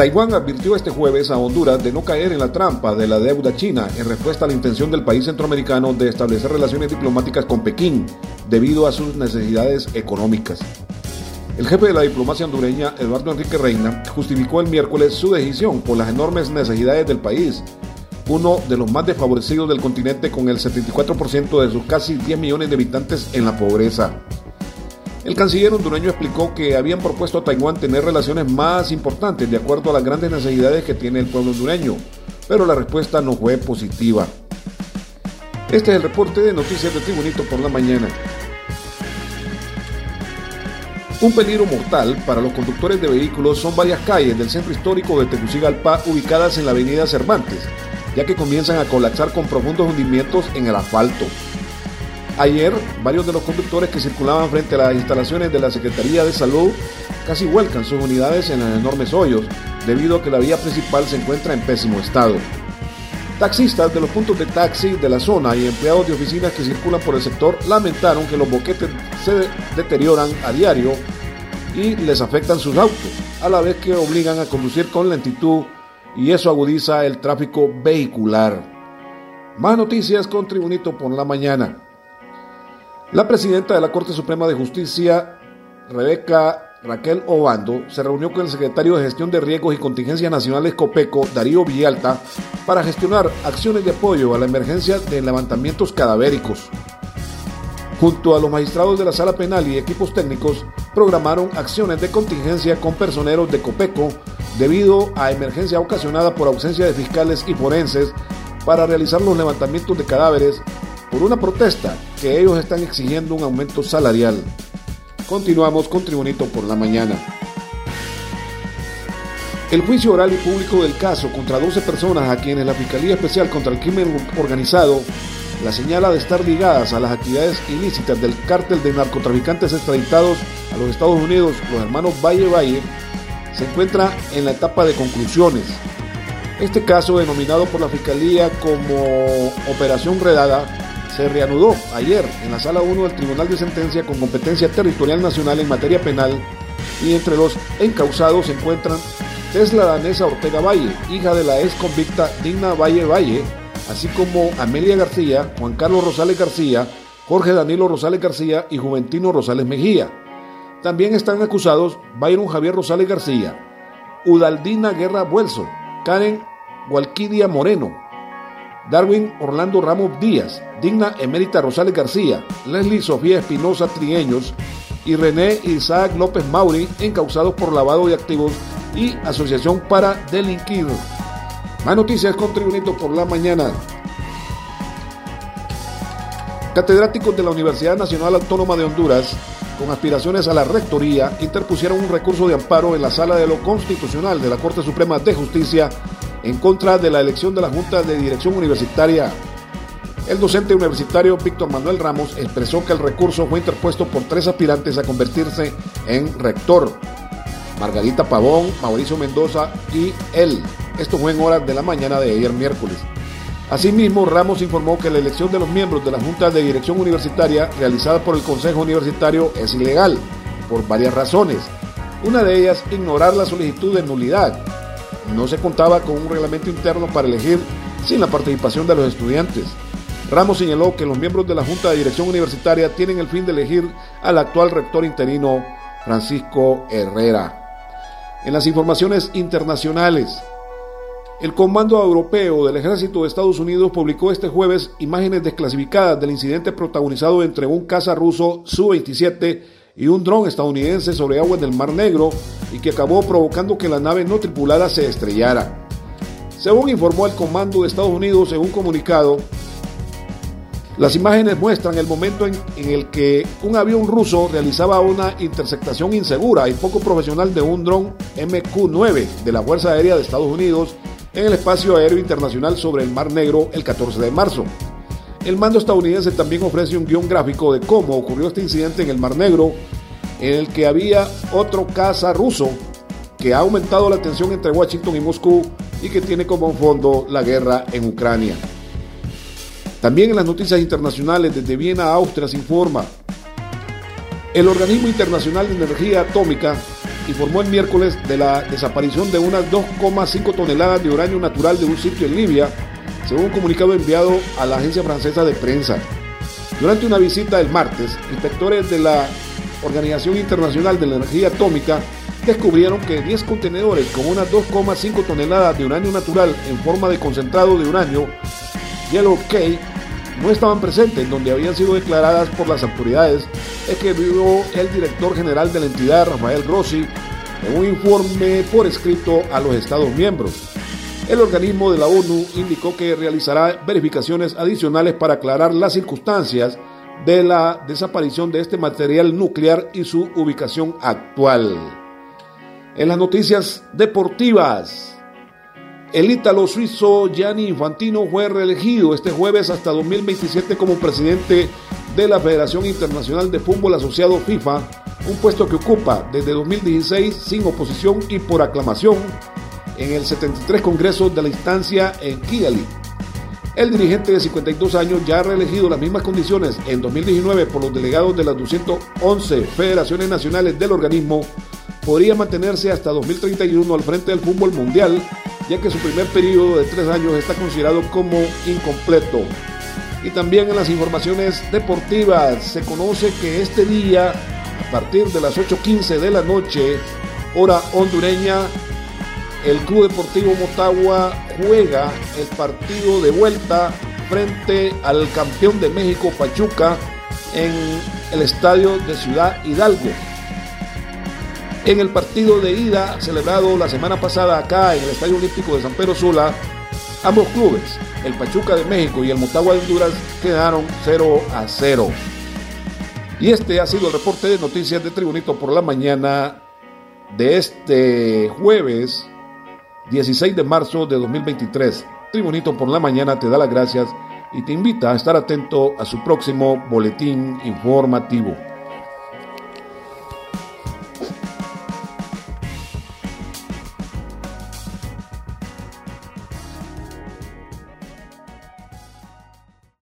Taiwán advirtió este jueves a Honduras de no caer en la trampa de la deuda china en respuesta a la intención del país centroamericano de establecer relaciones diplomáticas con Pekín debido a sus necesidades económicas. El jefe de la diplomacia hondureña, Eduardo Enrique Reina, justificó el miércoles su decisión por las enormes necesidades del país, uno de los más desfavorecidos del continente con el 74% de sus casi 10 millones de habitantes en la pobreza. El canciller hondureño explicó que habían propuesto a Taiwán tener relaciones más importantes de acuerdo a las grandes necesidades que tiene el pueblo hondureño, pero la respuesta no fue positiva. Este es el reporte de Noticias de Tribunito por la mañana. Un peligro mortal para los conductores de vehículos son varias calles del centro histórico de Tegucigalpa ubicadas en la avenida Cervantes, ya que comienzan a colapsar con profundos hundimientos en el asfalto. Ayer, varios de los conductores que circulaban frente a las instalaciones de la Secretaría de Salud casi vuelcan sus unidades en enormes hoyos, debido a que la vía principal se encuentra en pésimo estado. Taxistas de los puntos de taxi de la zona y empleados de oficinas que circulan por el sector lamentaron que los boquetes se deterioran a diario y les afectan sus autos, a la vez que obligan a conducir con lentitud y eso agudiza el tráfico vehicular. Más noticias con Tribunito por la mañana. La presidenta de la Corte Suprema de Justicia, Rebeca Raquel Obando, se reunió con el secretario de Gestión de Riesgos y Contingencias Nacionales COPECO, Darío Villalta, para gestionar acciones de apoyo a la emergencia de levantamientos cadavéricos. Junto a los magistrados de la Sala Penal y equipos técnicos, programaron acciones de contingencia con personeros de COPECO debido a emergencia ocasionada por ausencia de fiscales y forenses para realizar los levantamientos de cadáveres por una protesta que ellos están exigiendo un aumento salarial. Continuamos con Tribunito por la mañana. El juicio oral y público del caso contra 12 personas a quienes la Fiscalía Especial contra el Crimen Organizado la señala de estar ligadas a las actividades ilícitas del cártel de narcotraficantes extraditados a los Estados Unidos, los hermanos Valle Valle, se encuentra en la etapa de conclusiones. Este caso, denominado por la Fiscalía como Operación Redada, se reanudó ayer en la Sala 1 del Tribunal de Sentencia con competencia territorial nacional en materia penal y entre los encausados se encuentran Tesla Danesa Ortega Valle, hija de la ex convicta Digna Valle Valle, así como Amelia García, Juan Carlos Rosales García, Jorge Danilo Rosales García y Juventino Rosales Mejía. También están acusados Byron Javier Rosales García, Udaldina Guerra Buelso, Karen Gualquidia Moreno, Darwin Orlando Ramos Díaz, Digna Emérita Rosales García, Leslie Sofía Espinosa Trigueños y René Isaac López Mauri, encausados por lavado de activos y asociación para delinquir. Más noticias con Tribunito por la mañana. Catedráticos de la Universidad Nacional Autónoma de Honduras, con aspiraciones a la rectoría, interpusieron un recurso de amparo en la Sala de lo Constitucional de la Corte Suprema de Justicia en contra de la elección de la Junta de Dirección Universitaria. El docente universitario Víctor Manuel Ramos expresó que el recurso fue interpuesto por tres aspirantes a convertirse en rector. Margarita Pavón, Mauricio Mendoza y él. Esto fue en horas de la mañana de ayer miércoles. Asimismo, Ramos informó que la elección de los miembros de la Junta de Dirección Universitaria realizada por el Consejo Universitario es ilegal, por varias razones. Una de ellas, ignorar la solicitud de nulidad. No se contaba con un reglamento interno para elegir sin la participación de los estudiantes. Ramos señaló que los miembros de la Junta de Dirección Universitaria tienen el fin de elegir al actual rector interino Francisco Herrera. En las informaciones internacionales, el Comando Europeo del Ejército de Estados Unidos publicó este jueves imágenes desclasificadas del incidente protagonizado entre un caza ruso Su-27 y un dron estadounidense sobre aguas del Mar Negro y que acabó provocando que la nave no tripulada se estrellara. Según informó el Comando de Estados Unidos en un comunicado, las imágenes muestran el momento en, el que un avión ruso realizaba una interceptación insegura y poco profesional de un dron MQ-9 de la Fuerza Aérea de Estados Unidos en el espacio aéreo internacional sobre el Mar Negro el 14 de marzo. El mando estadounidense también ofrece un guion gráfico de cómo ocurrió este incidente en el Mar Negro, en el que había otro caza ruso que ha aumentado la tensión entre Washington y Moscú y que tiene como fondo la guerra en Ucrania. También en las noticias internacionales desde Viena, Austria, se informa. El Organismo Internacional de Energía Atómica informó el miércoles de la desaparición de unas 2,5 toneladas de uranio natural de un sitio en Libia, según un comunicado enviado a la agencia francesa de prensa. Durante una visita el martes, inspectores de la Organización Internacional de la Energía Atómica descubrieron que 10 contenedores con unas 2,5 toneladas de uranio natural en forma de concentrado de uranio, Yellow Cake, no estaban presentes, donde habían sido declaradas por las autoridades, escribió el director general de la entidad, Rafael Grossi, en un informe por escrito a los Estados miembros. El organismo de la ONU indicó que realizará verificaciones adicionales para aclarar las circunstancias de la desaparición de este material nuclear y su ubicación actual. En las noticias deportivas, el ítalo suizo Gianni Infantino fue reelegido este jueves hasta 2027 como presidente de la Federación Internacional de Fútbol Asociado FIFA, un puesto que ocupa desde 2016 sin oposición y por aclamación en el 73 Congreso de la instancia en Kigali. El dirigente de 52 años ya ha reelegido las mismas condiciones en 2019 por los delegados de las 211 federaciones nacionales del organismo, podría mantenerse hasta 2031 al frente del fútbol mundial ya que su primer periodo de tres años está considerado como incompleto. Y también en las informaciones deportivas se conoce que este día, a partir de las 8.15 de la noche, hora hondureña, el Club Deportivo Motagua juega el partido de vuelta frente al campeón de México Pachuca en el estadio de Ciudad Hidalgo en el partido de ida celebrado la semana pasada acá en el Estadio Olímpico de San Pedro Sula, ambos clubes, el Pachuca de México y el Motagua de Honduras, quedaron 0 a 0. Y este ha sido el reporte de noticias de Tribunito por la mañana de este jueves 16 de marzo de 2023. Tribunito por la mañana te da las gracias y te invita a estar atento a su próximo boletín informativo.